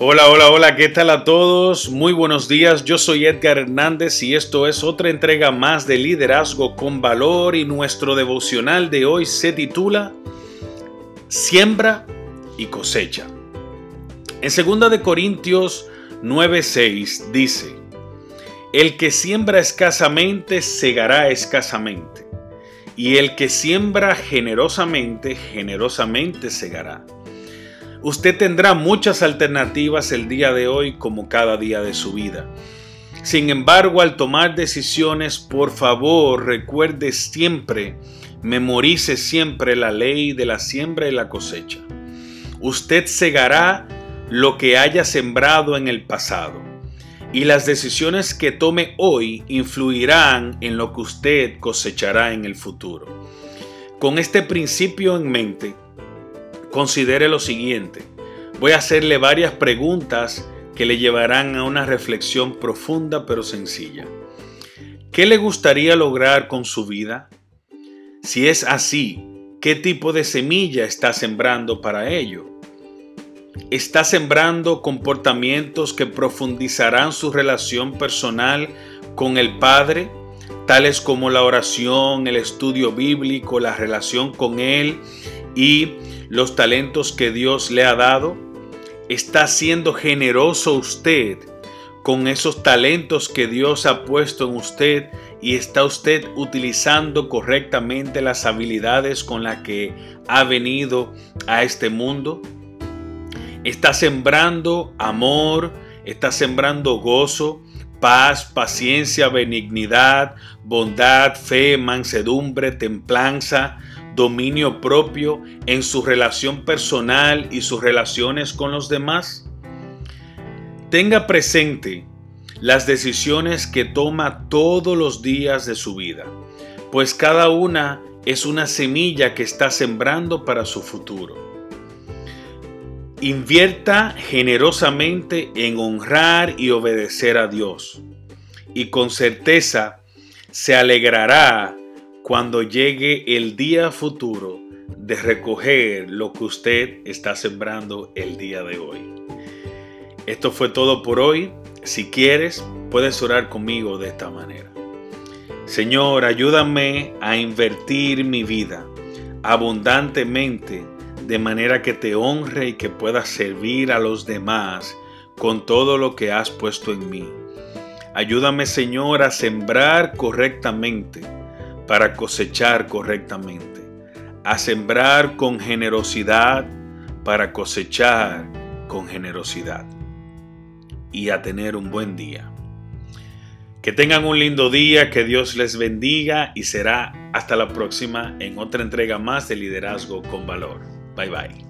Hola, hola, hola, ¿qué tal a todos? Muy buenos días, yo soy Edgar Hernández y esto es otra entrega más de Liderazgo con Valor y nuestro devocional de hoy se titula Siembra y cosecha. En 2 de Corintios 9:6 dice: El que siembra escasamente segará escasamente, y el que siembra generosamente generosamente segará. Usted tendrá muchas alternativas el día de hoy como cada día de su vida. Sin embargo, al tomar decisiones, por favor, recuerde siempre, memorice siempre la ley de la siembra y la cosecha. Usted segará lo que haya sembrado en el pasado y las decisiones que tome hoy influirán en lo que usted cosechará en el futuro. Con este principio en mente, considere lo siguiente. Voy a hacerle varias preguntas que le llevarán a una reflexión profunda pero sencilla. ¿Qué le gustaría lograr con su vida? Si es así, ¿qué tipo de semilla está sembrando para ello? ¿Está sembrando comportamientos que profundizarán su relación personal con el Padre, tales como la oración, el estudio bíblico, la relación con Él y los talentos que Dios le ha dado? ¿Está siendo generoso usted con esos talentos que Dios ha puesto en usted y está usted utilizando correctamente las habilidades con las que ha venido a este mundo? ¿Está sembrando amor? ¿Está sembrando gozo? paz, paciencia, benignidad, bondad, fe, mansedumbre, templanza, dominio propio en su relación personal y sus relaciones con los demás? Tenga presente las decisiones que toma todos los días de su vida, pues cada una es una semilla que está sembrando para su futuro. Invierta generosamente en honrar y obedecer a Dios, y con certeza se alegrará cuando llegue el día futuro de recoger lo que usted está sembrando el día de hoy. Esto fue todo por hoy. Si quieres, puedes orar conmigo de esta manera. Señor, ayúdame a invertir mi vida abundantemente de manera que te honre y que pueda servir a los demás con todo lo que has puesto en mí. Ayúdame, Señor, a sembrar correctamente para cosechar correctamente, a sembrar con generosidad para cosechar con generosidad y a tener un buen día. Que tengan un lindo día, que Dios les bendiga y será hasta la próxima en otra entrega más de Liderazgo con Valor. Bye bye.